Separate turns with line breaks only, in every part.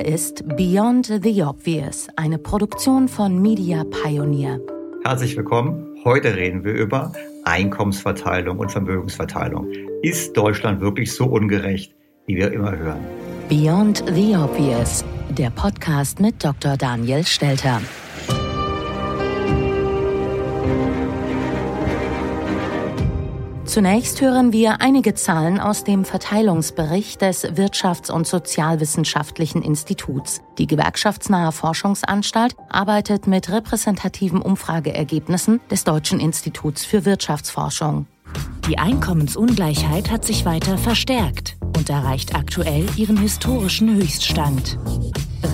Hier ist Beyond the Obvious, eine Produktion von Media Pioneer.
Herzlich willkommen. Heute reden wir über Einkommensverteilung und Vermögensverteilung. Ist Deutschland wirklich so ungerecht, wie wir immer hören?
Beyond the Obvious, der Podcast mit Dr. Daniel Stelter. Zunächst hören wir einige Zahlen aus dem Verteilungsbericht des Wirtschafts- und Sozialwissenschaftlichen Instituts. Die gewerkschaftsnahe Forschungsanstalt arbeitet mit repräsentativen Umfrageergebnissen des Deutschen Instituts für Wirtschaftsforschung.
Die Einkommensungleichheit hat sich weiter verstärkt und erreicht aktuell ihren historischen Höchststand.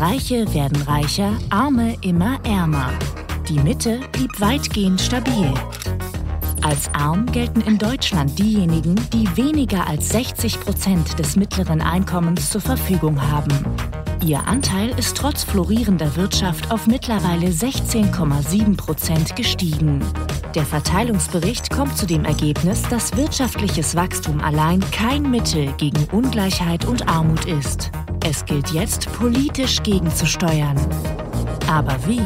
Reiche werden reicher, Arme immer ärmer. Die Mitte blieb weitgehend stabil. Als arm gelten in Deutschland diejenigen, die weniger als 60 Prozent des mittleren Einkommens zur Verfügung haben. Ihr Anteil ist trotz florierender Wirtschaft auf mittlerweile 16,7 Prozent gestiegen. Der Verteilungsbericht kommt zu dem Ergebnis, dass wirtschaftliches Wachstum allein kein Mittel gegen Ungleichheit und Armut ist. Es gilt jetzt, politisch gegenzusteuern. Aber wie?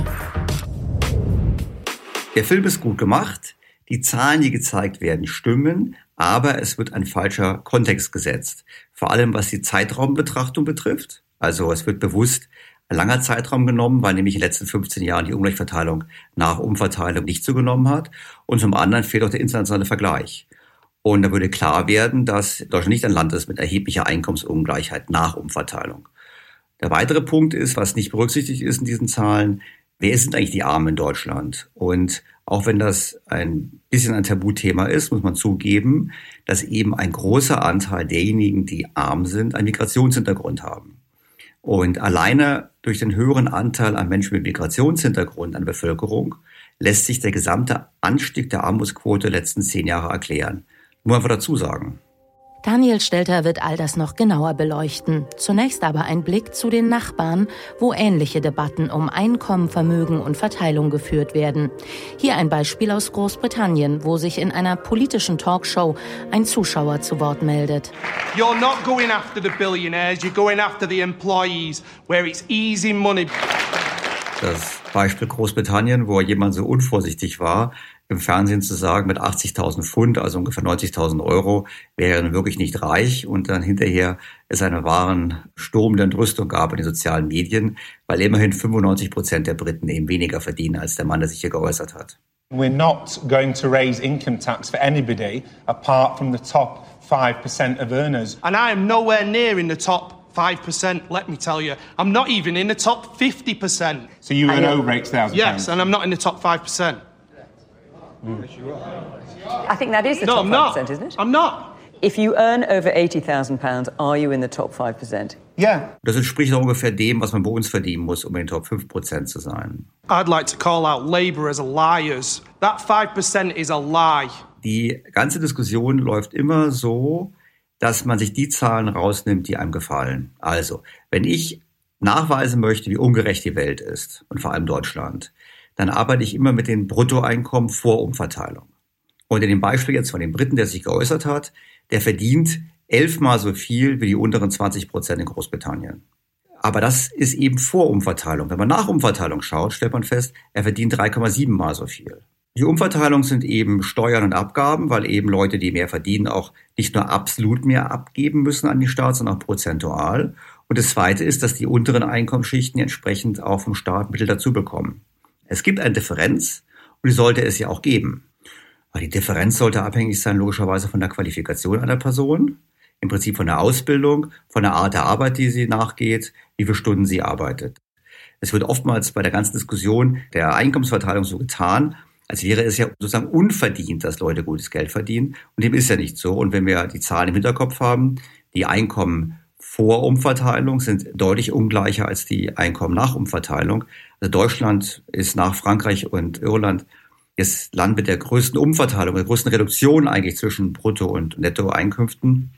Der Film ist gut gemacht. Die Zahlen, die gezeigt werden, stimmen, aber es wird ein falscher Kontext gesetzt. Vor allem was die Zeitraumbetrachtung betrifft. Also es wird bewusst ein langer Zeitraum genommen, weil nämlich in den letzten 15 Jahren die Ungleichverteilung nach Umverteilung nicht zugenommen hat. Und zum anderen fehlt auch der internationale Vergleich. Und da würde klar werden, dass Deutschland nicht ein Land ist mit erheblicher Einkommensungleichheit nach Umverteilung. Der weitere Punkt ist, was nicht berücksichtigt ist in diesen Zahlen, wer sind eigentlich die Armen in Deutschland? Und auch wenn das ein bisschen ein Tabuthema ist, muss man zugeben, dass eben ein großer Anteil derjenigen, die arm sind, einen Migrationshintergrund haben. Und alleine durch den höheren Anteil an Menschen mit Migrationshintergrund an Bevölkerung lässt sich der gesamte Anstieg der Armutsquote der letzten zehn Jahre erklären. Nur einfach dazu sagen.
Daniel Stelter wird all das noch genauer beleuchten. Zunächst aber ein Blick zu den Nachbarn, wo ähnliche Debatten um Einkommen, Vermögen und Verteilung geführt werden. Hier ein Beispiel aus Großbritannien, wo sich in einer politischen Talkshow ein Zuschauer zu Wort meldet.
You're not going after the billionaires, you're going after the employees, where it's easy money.
Das Beispiel Großbritannien, wo jemand so unvorsichtig war, im Fernsehen zu sagen, mit 80.000 Pfund, also ungefähr 90.000 Euro, wäre er wirklich nicht reich und dann hinterher es einen wahren Sturm der Entrüstung gab in den sozialen Medien, weil immerhin 95 Prozent der Briten eben weniger verdienen als der Mann, der sich hier geäußert hat.
We're not going to raise income tax for anybody apart from the top 5% of earners. And I am nowhere near in the top 5%, let me tell you. I'm not even in the top 50%. So you earn over 8,000 Yes, and I'm not in the top 5%.
Mm. I think that is the
no,
top
I'm
5%,
not.
isn't it?
I'm not.
If you earn over £80,000, are you in the top 5%?
Yeah.
Das entspricht auch ungefähr dem, was man bei uns verdienen muss, um in den Top 5% zu sein.
I'd like to call out Labour as liars. That 5% is a lie.
Die ganze Diskussion läuft immer so, dass man sich die Zahlen rausnimmt, die einem gefallen. Also, wenn ich nachweisen möchte, wie ungerecht die Welt ist und vor allem Deutschland, dann arbeite ich immer mit den Bruttoeinkommen vor Umverteilung. Und in dem Beispiel jetzt von dem Briten, der sich geäußert hat, der verdient elfmal so viel wie die unteren 20 Prozent in Großbritannien. Aber das ist eben vor Umverteilung. Wenn man nach Umverteilung schaut, stellt man fest, er verdient 3,7 mal so viel. Die Umverteilung sind eben Steuern und Abgaben, weil eben Leute, die mehr verdienen, auch nicht nur absolut mehr abgeben müssen an die Staat, sondern auch prozentual. Und das Zweite ist, dass die unteren Einkommensschichten entsprechend auch vom Staat Mittel dazu bekommen. Es gibt eine Differenz und die sollte es ja auch geben. Aber die Differenz sollte abhängig sein, logischerweise von der Qualifikation einer Person, im Prinzip von der Ausbildung, von der Art der Arbeit, die sie nachgeht, wie viele Stunden sie arbeitet. Es wird oftmals bei der ganzen Diskussion der Einkommensverteilung so getan, als wäre es ja sozusagen unverdient, dass Leute gutes Geld verdienen. Und dem ist ja nicht so. Und wenn wir die Zahlen im Hinterkopf haben, die Einkommen vor Umverteilung sind deutlich ungleicher als die Einkommen nach Umverteilung. Also Deutschland ist nach Frankreich und Irland das Land mit der größten Umverteilung, der größten Reduktion eigentlich zwischen Brutto- und Nettoeinkünften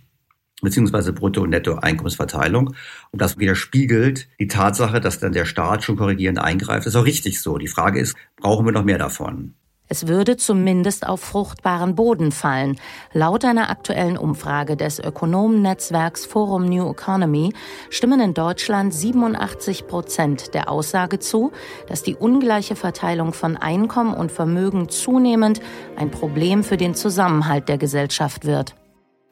beziehungsweise Brutto- und Nettoeinkommensverteilung. Und das widerspiegelt die Tatsache, dass dann der Staat schon korrigierend eingreift. Das ist auch richtig so. Die Frage ist, brauchen wir noch mehr davon?
Es würde zumindest auf fruchtbaren Boden fallen. Laut einer aktuellen Umfrage des Ökonomennetzwerks Forum New Economy stimmen in Deutschland 87 Prozent der Aussage zu, dass die ungleiche Verteilung von Einkommen und Vermögen zunehmend ein Problem für den Zusammenhalt der Gesellschaft wird.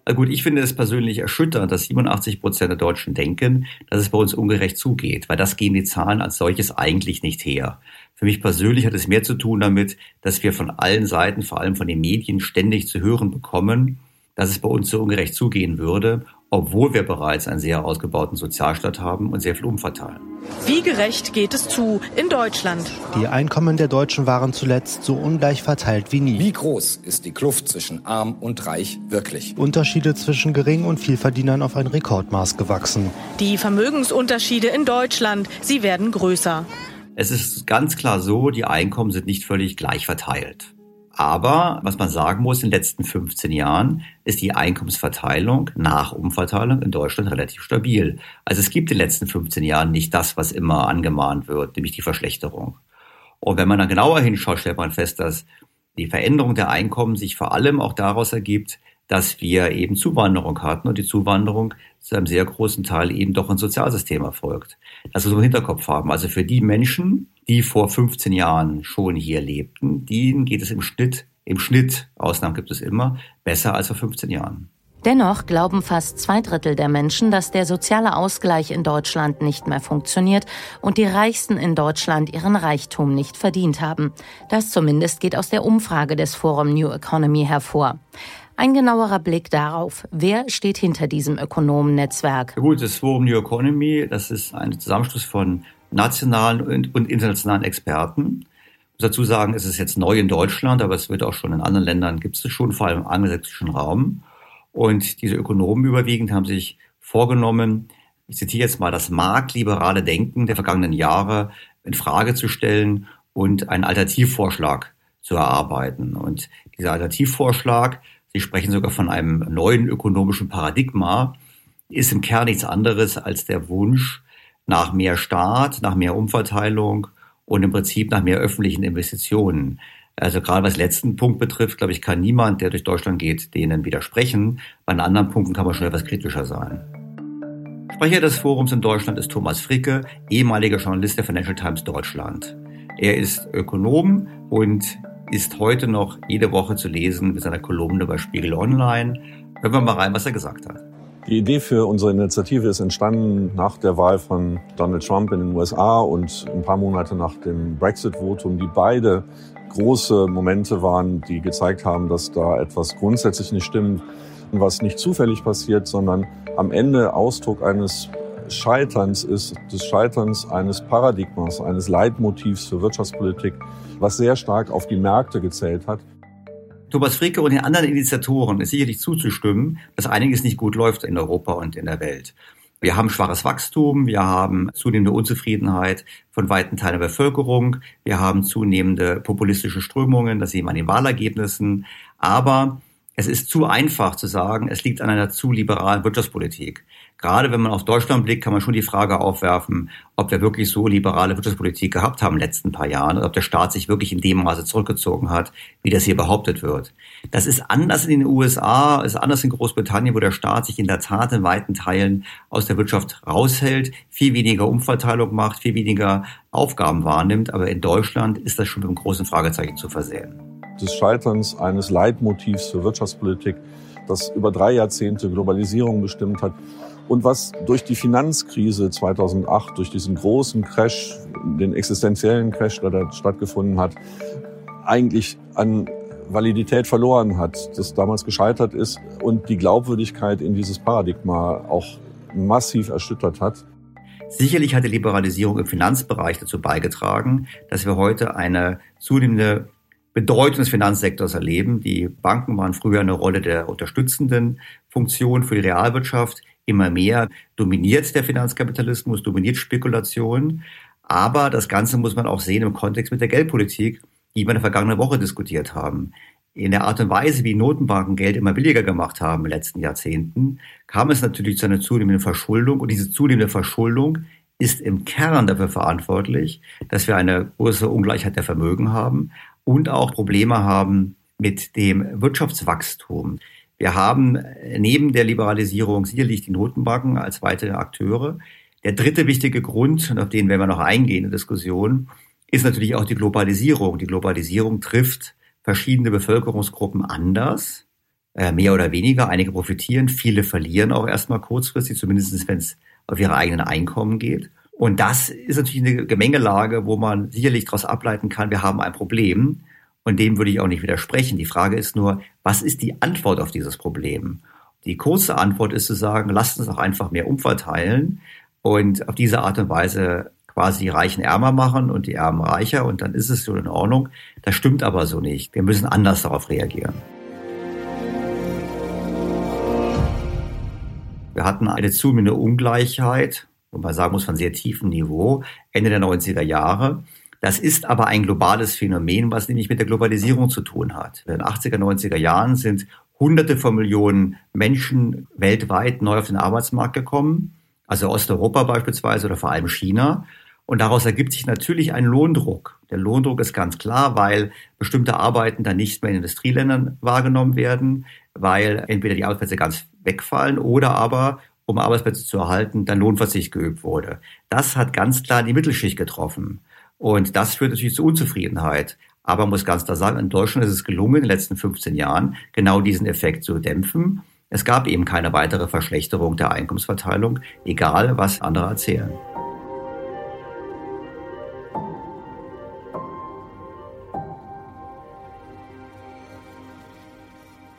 Gut, ich finde es persönlich erschütternd, dass 87 Prozent der Deutschen denken, dass es bei uns ungerecht zugeht, weil das gehen die Zahlen als solches eigentlich nicht her. Für mich persönlich hat es mehr zu tun damit, dass wir von allen Seiten, vor allem von den Medien, ständig zu hören bekommen, dass es bei uns so ungerecht zugehen würde, obwohl wir bereits einen sehr ausgebauten Sozialstaat haben und sehr viel umverteilen.
Wie gerecht geht es zu in Deutschland?
Die Einkommen der Deutschen waren zuletzt so ungleich verteilt wie nie.
Wie groß ist die Kluft zwischen arm und reich wirklich?
Unterschiede zwischen Gering- und Vielverdienern auf ein Rekordmaß gewachsen.
Die Vermögensunterschiede in Deutschland, sie werden größer.
Es ist ganz klar so, die Einkommen sind nicht völlig gleich verteilt. Aber was man sagen muss, in den letzten 15 Jahren ist die Einkommensverteilung nach Umverteilung in Deutschland relativ stabil. Also es gibt in den letzten 15 Jahren nicht das, was immer angemahnt wird, nämlich die Verschlechterung. Und wenn man dann genauer hinschaut, stellt man fest, dass die Veränderung der Einkommen sich vor allem auch daraus ergibt, dass wir eben Zuwanderung hatten und die Zuwanderung zu einem sehr großen Teil eben doch ein Sozialsystem erfolgt. Das wir so im Hinterkopf haben. Also für die Menschen, die vor 15 Jahren schon hier lebten, denen geht es im Schnitt, im Schnitt, Ausnahmen gibt es immer, besser als vor 15 Jahren.
Dennoch glauben fast zwei Drittel der Menschen, dass der soziale Ausgleich in Deutschland nicht mehr funktioniert und die Reichsten in Deutschland ihren Reichtum nicht verdient haben. Das zumindest geht aus der Umfrage des Forum New Economy hervor. Ein genauerer Blick darauf, wer steht hinter diesem Ökonomennetzwerk.
Gut, das Forum New Economy, das ist ein Zusammenschluss von nationalen und, internationalen Experten. Ich muss dazu sagen, es ist jetzt neu in Deutschland, aber es wird auch schon in anderen Ländern, gibt es schon, vor allem im angelsächsischen Raum. Und diese Ökonomen überwiegend haben sich vorgenommen, ich zitiere jetzt mal, das marktliberale Denken der vergangenen Jahre in Frage zu stellen und einen Alternativvorschlag zu erarbeiten. Und dieser Alternativvorschlag Sie sprechen sogar von einem neuen ökonomischen Paradigma, ist im Kern nichts anderes als der Wunsch nach mehr Staat, nach mehr Umverteilung und im Prinzip nach mehr öffentlichen Investitionen. Also gerade was letzten Punkt betrifft, glaube ich, kann niemand, der durch Deutschland geht, denen widersprechen. Bei anderen Punkten kann man schon etwas kritischer sein. Sprecher des Forums in Deutschland ist Thomas Fricke, ehemaliger Journalist der Financial Times Deutschland. Er ist Ökonom und ist heute noch jede Woche zu lesen mit seiner Kolumne bei Spiegel Online. Hören wir mal rein, was er gesagt hat.
Die Idee für unsere Initiative ist entstanden nach der Wahl von Donald Trump in den USA und ein paar Monate nach dem Brexit-Votum, die beide große Momente waren, die gezeigt haben, dass da etwas grundsätzlich nicht stimmt, was nicht zufällig passiert, sondern am Ende Ausdruck eines Scheiterns ist, des Scheiterns eines Paradigmas, eines Leitmotivs für Wirtschaftspolitik, was sehr stark auf die Märkte gezählt hat.
Thomas Fricke und den anderen Initiatoren ist sicherlich zuzustimmen, dass einiges nicht gut läuft in Europa und in der Welt. Wir haben schwaches Wachstum, wir haben zunehmende Unzufriedenheit von weiten Teilen der Bevölkerung, wir haben zunehmende populistische Strömungen, das sehen wir an den Wahlergebnissen, aber es ist zu einfach zu sagen, es liegt an einer zu liberalen Wirtschaftspolitik. Gerade wenn man auf Deutschland blickt, kann man schon die Frage aufwerfen, ob wir wirklich so liberale Wirtschaftspolitik gehabt haben in den letzten paar Jahren oder ob der Staat sich wirklich in dem Maße zurückgezogen hat, wie das hier behauptet wird. Das ist anders in den USA, ist anders in Großbritannien, wo der Staat sich in der Tat in weiten Teilen aus der Wirtschaft raushält, viel weniger Umverteilung macht, viel weniger Aufgaben wahrnimmt. Aber in Deutschland ist das schon mit einem großen Fragezeichen zu versehen
des Scheiterns eines Leitmotivs für Wirtschaftspolitik, das über drei Jahrzehnte Globalisierung bestimmt hat und was durch die Finanzkrise 2008, durch diesen großen Crash, den existenziellen Crash, der da stattgefunden hat, eigentlich an Validität verloren hat, das damals gescheitert ist und die Glaubwürdigkeit in dieses Paradigma auch massiv erschüttert hat.
Sicherlich hat die Liberalisierung im Finanzbereich dazu beigetragen, dass wir heute eine zunehmende Bedeutung des Finanzsektors erleben. Die Banken waren früher eine Rolle der unterstützenden Funktion für die Realwirtschaft. Immer mehr dominiert der Finanzkapitalismus, dominiert Spekulation. Aber das Ganze muss man auch sehen im Kontext mit der Geldpolitik, die wir in der vergangenen Woche diskutiert haben. In der Art und Weise, wie Notenbanken Geld immer billiger gemacht haben in den letzten Jahrzehnten, kam es natürlich zu einer zunehmenden Verschuldung. Und diese zunehmende Verschuldung ist im Kern dafür verantwortlich, dass wir eine größere Ungleichheit der Vermögen haben, und auch Probleme haben mit dem Wirtschaftswachstum. Wir haben neben der Liberalisierung sicherlich die Notenbanken als weitere Akteure. Der dritte wichtige Grund, und auf den werden wir noch eingehen in der Diskussion, ist natürlich auch die Globalisierung. Die Globalisierung trifft verschiedene Bevölkerungsgruppen anders, äh, mehr oder weniger. Einige profitieren, viele verlieren auch erstmal kurzfristig, zumindest wenn es auf ihre eigenen Einkommen geht. Und das ist natürlich eine Gemengelage, wo man sicherlich daraus ableiten kann, wir haben ein Problem. Und dem würde ich auch nicht widersprechen. Die Frage ist nur, was ist die Antwort auf dieses Problem? Die kurze Antwort ist zu sagen, lasst uns doch einfach mehr umverteilen und auf diese Art und Weise quasi die Reichen ärmer machen und die Ärmen reicher und dann ist es so in Ordnung. Das stimmt aber so nicht. Wir müssen anders darauf reagieren. Wir hatten eine zunehmende Ungleichheit wo man sagen muss, von sehr tiefem Niveau, Ende der 90er Jahre. Das ist aber ein globales Phänomen, was nämlich mit der Globalisierung zu tun hat. In den 80er, 90er Jahren sind Hunderte von Millionen Menschen weltweit neu auf den Arbeitsmarkt gekommen, also Osteuropa beispielsweise oder vor allem China. Und daraus ergibt sich natürlich ein Lohndruck. Der Lohndruck ist ganz klar, weil bestimmte Arbeiten dann nicht mehr in Industrieländern wahrgenommen werden, weil entweder die Arbeitsplätze ganz wegfallen oder aber um Arbeitsplätze zu erhalten, dann Lohnverzicht geübt wurde. Das hat ganz klar die Mittelschicht getroffen. Und das führt natürlich zu Unzufriedenheit. Aber man muss ganz klar sagen, in Deutschland ist es gelungen, in den letzten 15 Jahren genau diesen Effekt zu dämpfen. Es gab eben keine weitere Verschlechterung der Einkommensverteilung, egal was andere erzählen.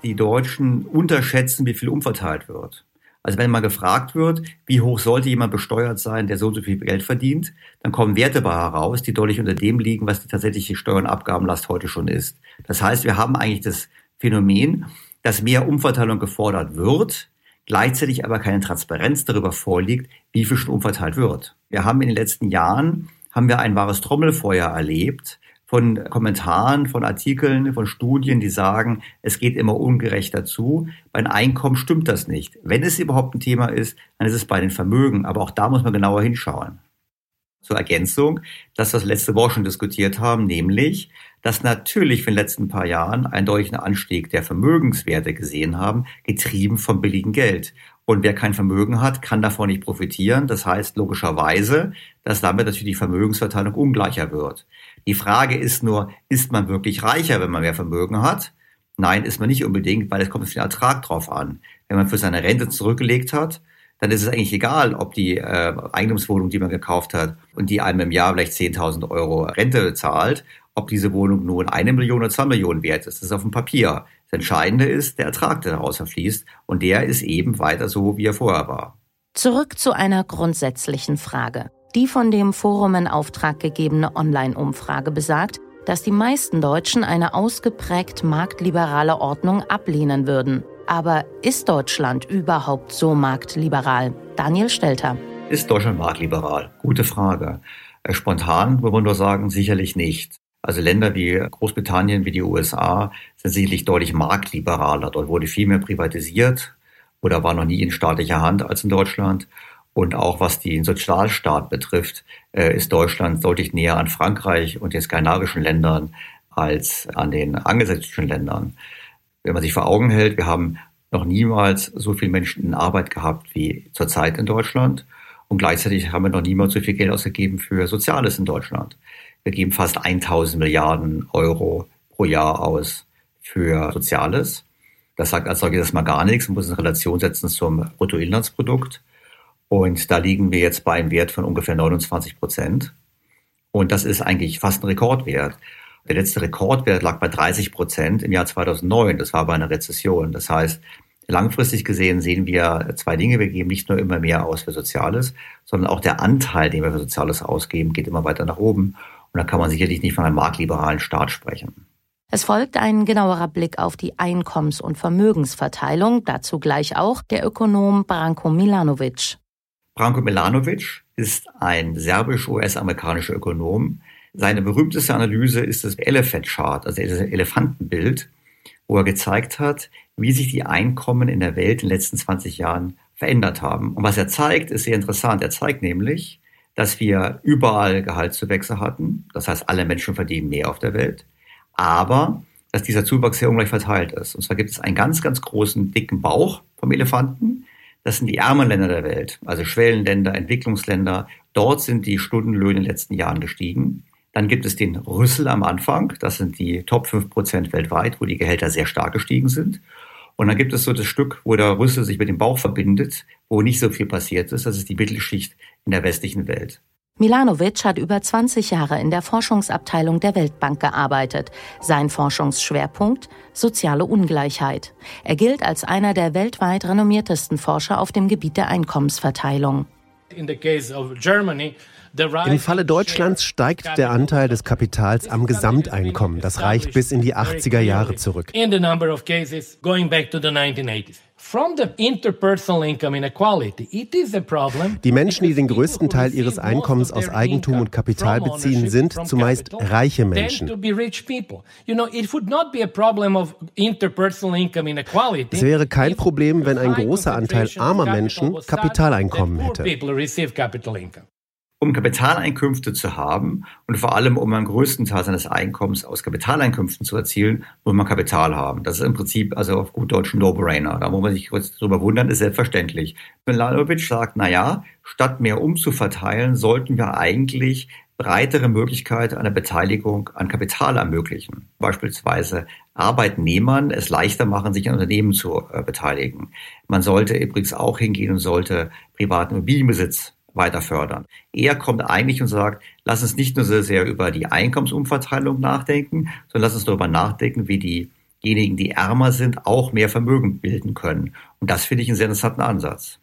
Die Deutschen unterschätzen, wie viel umverteilt wird. Also wenn mal gefragt wird, wie hoch sollte jemand besteuert sein, der so und so viel Geld verdient, dann kommen Werte bei heraus, die deutlich unter dem liegen, was die tatsächliche Steuer- und Abgabenlast heute schon ist. Das heißt, wir haben eigentlich das Phänomen, dass mehr Umverteilung gefordert wird, gleichzeitig aber keine Transparenz darüber vorliegt, wie viel schon umverteilt wird. Wir haben in den letzten Jahren haben wir ein wahres Trommelfeuer erlebt, von Kommentaren, von Artikeln, von Studien, die sagen, es geht immer ungerechter zu. Bei den Einkommen stimmt das nicht. Wenn es überhaupt ein Thema ist, dann ist es bei den Vermögen. Aber auch da muss man genauer hinschauen. Zur Ergänzung, das, was wir letzte Woche schon diskutiert haben, nämlich, dass natürlich für den letzten paar Jahren einen deutlichen Anstieg der Vermögenswerte gesehen haben, getrieben vom billigen Geld. Und wer kein Vermögen hat, kann davon nicht profitieren. Das heißt logischerweise, dass damit natürlich die Vermögensverteilung ungleicher wird. Die Frage ist nur, ist man wirklich reicher, wenn man mehr Vermögen hat? Nein, ist man nicht unbedingt, weil es kommt auf den Ertrag drauf an. Wenn man für seine Rente zurückgelegt hat, dann ist es eigentlich egal, ob die äh, Eigentumswohnung, die man gekauft hat und die einem im Jahr vielleicht 10.000 Euro Rente zahlt, ob diese Wohnung nun eine Million oder zwei Millionen wert ist. Das ist auf dem Papier. Das Entscheidende ist der Ertrag, der daraus erfließt. Und der ist eben weiter so, wie er vorher war.
Zurück zu einer grundsätzlichen Frage. Die von dem Forum in Auftrag gegebene Online-Umfrage besagt, dass die meisten Deutschen eine ausgeprägt marktliberale Ordnung ablehnen würden. Aber ist Deutschland überhaupt so marktliberal? Daniel Stelter.
Ist Deutschland marktliberal? Gute Frage. Äh, spontan würde man nur sagen, sicherlich nicht. Also Länder wie Großbritannien, wie die USA sind sicherlich deutlich marktliberaler. Dort wurde viel mehr privatisiert oder war noch nie in staatlicher Hand als in Deutschland. Und auch was den Sozialstaat betrifft, äh, ist Deutschland deutlich näher an Frankreich und den skandinavischen Ländern als an den angelsächsischen Ländern. Wenn man sich vor Augen hält, wir haben noch niemals so viele Menschen in Arbeit gehabt wie zurzeit in Deutschland. Und gleichzeitig haben wir noch niemals so viel Geld ausgegeben für Soziales in Deutschland. Wir geben fast 1000 Milliarden Euro pro Jahr aus für Soziales. Das sagt als solches mal gar nichts. Man muss es in Relation setzen zum Bruttoinlandsprodukt. Und da liegen wir jetzt bei einem Wert von ungefähr 29 Prozent. Und das ist eigentlich fast ein Rekordwert. Der letzte Rekordwert lag bei 30 Prozent im Jahr 2009. Das war bei einer Rezession. Das heißt, langfristig gesehen sehen wir zwei Dinge. Wir geben nicht nur immer mehr aus für Soziales, sondern auch der Anteil, den wir für Soziales ausgeben, geht immer weiter nach oben. Und da kann man sicherlich nicht von einem marktliberalen Staat sprechen.
Es folgt ein genauerer Blick auf die Einkommens- und Vermögensverteilung, dazu gleich auch der Ökonom Branko Milanovic.
Branko Milanovic ist ein serbisch-US-amerikanischer Ökonom. Seine berühmteste Analyse ist das Elephant Chart, also das Elefantenbild, wo er gezeigt hat, wie sich die Einkommen in der Welt in den letzten 20 Jahren verändert haben. Und was er zeigt, ist sehr interessant. Er zeigt nämlich, dass wir überall Gehaltszuwächse hatten. Das heißt, alle Menschen verdienen mehr auf der Welt. Aber dass dieser Zuwachs sehr ungleich verteilt ist. Und zwar gibt es einen ganz, ganz großen, dicken Bauch vom Elefanten. Das sind die ärmeren Länder der Welt, also Schwellenländer, Entwicklungsländer. Dort sind die Stundenlöhne in den letzten Jahren gestiegen. Dann gibt es den Rüssel am Anfang. Das sind die Top 5 Prozent weltweit, wo die Gehälter sehr stark gestiegen sind. Und dann gibt es so das Stück, wo der Rüssel sich mit dem Bauch verbindet, wo nicht so viel passiert ist. Das ist die Mittelschicht in der westlichen Welt.
Milanovic hat über 20 Jahre in der Forschungsabteilung der Weltbank gearbeitet. Sein Forschungsschwerpunkt soziale Ungleichheit. Er gilt als einer der weltweit renommiertesten Forscher auf dem Gebiet der Einkommensverteilung.
In the case of Germany, im Falle Deutschlands steigt der Anteil des Kapitals am Gesamteinkommen. Das reicht bis in die 80er Jahre zurück. Die Menschen, die den größten Teil ihres Einkommens aus Eigentum und Kapital beziehen, sind zumeist reiche Menschen. Es wäre kein Problem, wenn ein großer Anteil armer Menschen Kapitaleinkommen hätte.
Um Kapitaleinkünfte zu haben und vor allem um einen größten Teil seines Einkommens aus Kapitaleinkünften zu erzielen, muss man Kapital haben. Das ist im Prinzip also auf gut Deutsch No-Brainer. Da muss man sich kurz drüber wundern, ist selbstverständlich. Milanovic sagt, na ja, statt mehr umzuverteilen, sollten wir eigentlich breitere Möglichkeiten einer Beteiligung an Kapital ermöglichen. Beispielsweise Arbeitnehmern es leichter machen, sich an Unternehmen zu äh, beteiligen. Man sollte übrigens auch hingehen und sollte privaten Immobilienbesitz weiter fördern. Er kommt eigentlich und sagt, lass uns nicht nur so sehr über die Einkommensumverteilung nachdenken, sondern lass uns darüber nachdenken, wie diejenigen, die ärmer sind, auch mehr Vermögen bilden können. Und das finde ich einen sehr interessanten Ansatz.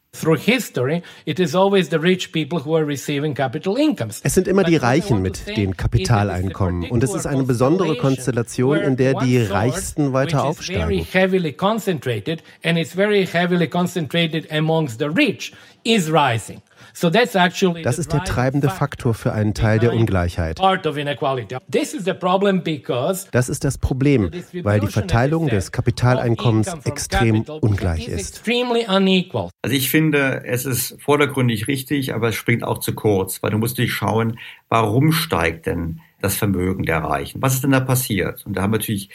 Es
sind immer die Reichen mit den Kapitaleinkommen und es ist eine besondere Konstellation, in der die Reichsten weiter aufsteigen. Das ist der treibende Faktor für einen Teil der Ungleichheit. Das ist das Problem, weil die Verteilung des Kapitaleinkommens extrem ungleich ist.
Also ich finde, es ist vordergründig richtig, aber es springt auch zu kurz, weil du musst dich schauen, warum steigt denn das Vermögen der Reichen? Was ist denn da passiert? Und da haben wir natürlich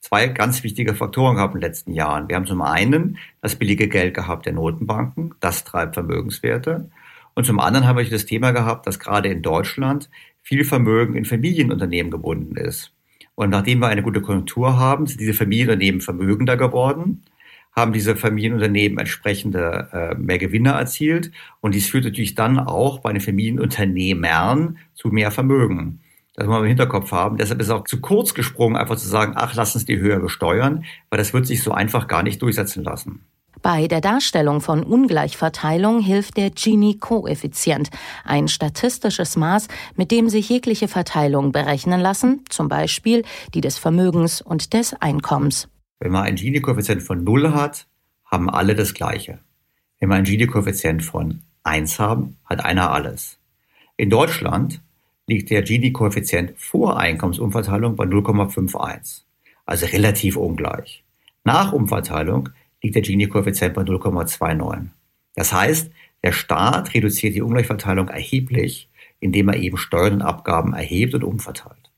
zwei ganz wichtige Faktoren gehabt in den letzten Jahren. Wir haben zum einen das billige Geld gehabt der Notenbanken, das treibt Vermögenswerte. Und zum anderen haben wir das Thema gehabt, dass gerade in Deutschland viel Vermögen in Familienunternehmen gebunden ist. Und nachdem wir eine gute Konjunktur haben, sind diese Familienunternehmen vermögender geworden, haben diese Familienunternehmen entsprechende äh, mehr Gewinne erzielt. Und dies führt natürlich dann auch bei den Familienunternehmern zu mehr Vermögen. Das muss man im Hinterkopf haben. Deshalb ist es auch zu kurz gesprungen, einfach zu sagen, ach, lass uns die höher besteuern, weil das wird sich so einfach gar nicht durchsetzen lassen.
Bei der Darstellung von Ungleichverteilung hilft der Gini-Koeffizient, ein statistisches Maß, mit dem sich jegliche Verteilung berechnen lassen, zum Beispiel die des Vermögens und des Einkommens.
Wenn man einen Gini-Koeffizient von 0 hat, haben alle das Gleiche. Wenn wir einen Gini-Koeffizient von 1 haben, hat einer alles. In Deutschland liegt der Gini-Koeffizient vor Einkommensumverteilung bei 0,51, also relativ ungleich. Nach Umverteilung liegt der Gini-Koeffizient bei 0,29. Das heißt, der Staat reduziert die Ungleichverteilung erheblich, indem er eben Steuern und Abgaben erhebt und umverteilt.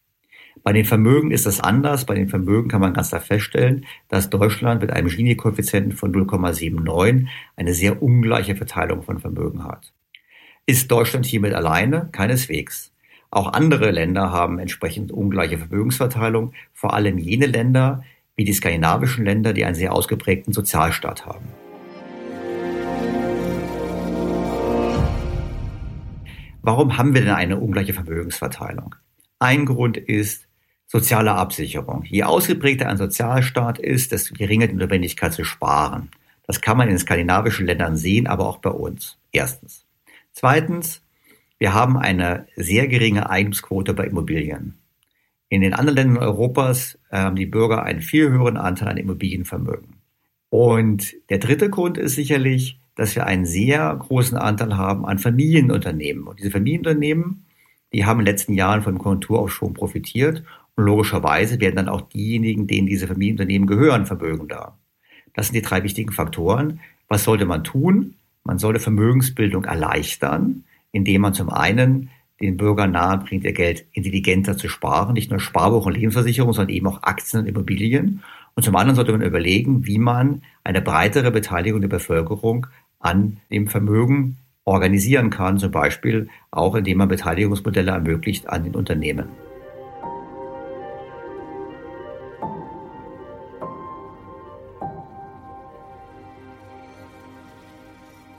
Bei den Vermögen ist das anders. Bei den Vermögen kann man ganz klar feststellen, dass Deutschland mit einem Gini-Koeffizienten von 0,79 eine sehr ungleiche Verteilung von Vermögen hat. Ist Deutschland hiermit alleine? Keineswegs. Auch andere Länder haben entsprechend ungleiche Vermögensverteilung, vor allem jene Länder wie die skandinavischen Länder, die einen sehr ausgeprägten Sozialstaat haben. Warum haben wir denn eine ungleiche Vermögensverteilung? Ein Grund ist soziale Absicherung. Je ausgeprägter ein Sozialstaat ist, desto geringer die Notwendigkeit zu sparen. Das kann man in skandinavischen Ländern sehen, aber auch bei uns. Erstens. Zweitens, wir haben eine sehr geringe Eigentumsquote bei Immobilien. In den anderen Ländern Europas haben die Bürger einen viel höheren Anteil an Immobilienvermögen. Und der dritte Grund ist sicherlich, dass wir einen sehr großen Anteil haben an Familienunternehmen. Und diese Familienunternehmen, die haben in den letzten Jahren vom Konjunkturaufschwung profitiert. Und logischerweise werden dann auch diejenigen, denen diese Familienunternehmen gehören, vermögender. Das sind die drei wichtigen Faktoren. Was sollte man tun? Man sollte Vermögensbildung erleichtern indem man zum einen den Bürgern nahebringt, ihr Geld intelligenter zu sparen, nicht nur Sparbuch und Lebensversicherung, sondern eben auch Aktien und Immobilien. Und zum anderen sollte man überlegen, wie man eine breitere Beteiligung der Bevölkerung an dem Vermögen organisieren kann, zum Beispiel auch indem man Beteiligungsmodelle ermöglicht an den Unternehmen.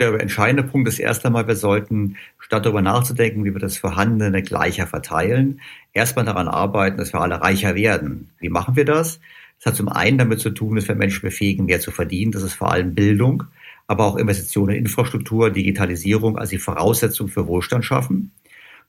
Der entscheidende Punkt ist erst einmal, wir sollten, statt darüber nachzudenken, wie wir das Vorhandene gleicher verteilen, erstmal daran arbeiten, dass wir alle reicher werden. Wie machen wir das? Das hat zum einen damit zu tun, dass wir Menschen befähigen, mehr zu verdienen. Das ist vor allem Bildung, aber auch Investitionen in Infrastruktur, Digitalisierung, also die Voraussetzung für Wohlstand schaffen.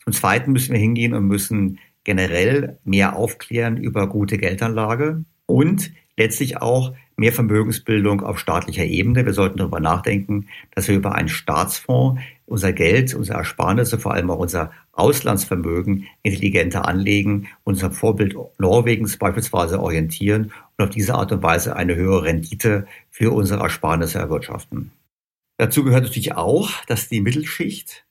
Zum Zweiten müssen wir hingehen und müssen generell mehr aufklären über gute Geldanlage und letztlich auch mehr Vermögensbildung auf staatlicher Ebene. Wir sollten darüber nachdenken, dass wir über einen Staatsfonds unser Geld, unsere Ersparnisse, vor allem auch unser Auslandsvermögen intelligenter anlegen, unser Vorbild Norwegens beispielsweise orientieren und auf diese Art und Weise eine höhere Rendite für unsere Ersparnisse erwirtschaften. Dazu gehört natürlich auch, dass die Mittelschicht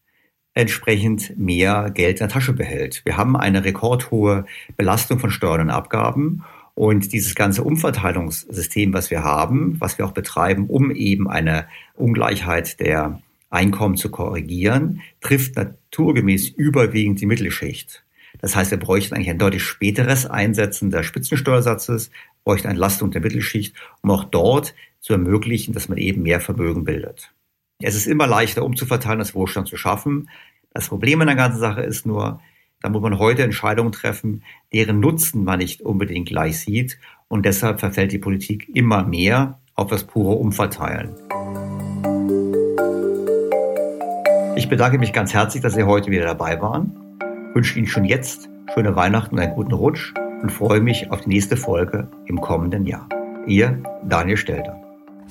entsprechend mehr Geld in der Tasche behält. Wir haben eine rekordhohe Belastung von Steuern und Abgaben und dieses ganze Umverteilungssystem, was wir haben, was wir auch betreiben, um eben eine Ungleichheit der Einkommen zu korrigieren, trifft naturgemäß überwiegend die Mittelschicht. Das heißt, wir bräuchten eigentlich ein deutlich späteres Einsetzen des Spitzensteuersatzes, bräuchten eine Entlastung der Mittelschicht, um auch dort zu ermöglichen, dass man eben mehr Vermögen bildet. Es ist immer leichter umzuverteilen, als Wohlstand zu schaffen. Das Problem in der ganzen Sache ist nur, da muss man heute Entscheidungen treffen, deren Nutzen man nicht unbedingt gleich sieht. Und deshalb verfällt die Politik immer mehr auf das pure Umverteilen. Ich bedanke mich ganz herzlich, dass Sie heute wieder dabei waren. Ich wünsche Ihnen schon jetzt schöne Weihnachten und einen guten Rutsch und freue mich auf die nächste Folge im kommenden Jahr. Ihr Daniel Stelter.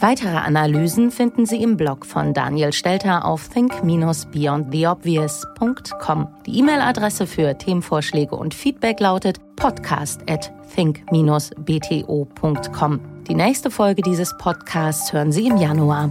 Weitere Analysen finden Sie im Blog von Daniel Stelter auf think-beyondtheobvious.com. Die E-Mail-Adresse für Themenvorschläge und Feedback lautet podcast at think-bto.com. Die nächste Folge dieses Podcasts hören Sie im Januar.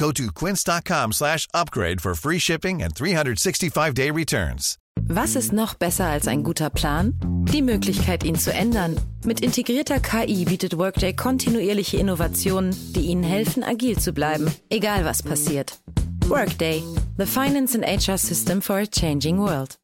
Go to quince.com slash upgrade for free shipping and 365-day returns.
Was ist noch besser als ein guter Plan? Die Möglichkeit, ihn zu ändern. Mit integrierter KI bietet Workday kontinuierliche Innovationen, die Ihnen helfen, agil zu bleiben, egal was passiert. Workday, the finance and HR system for a changing world.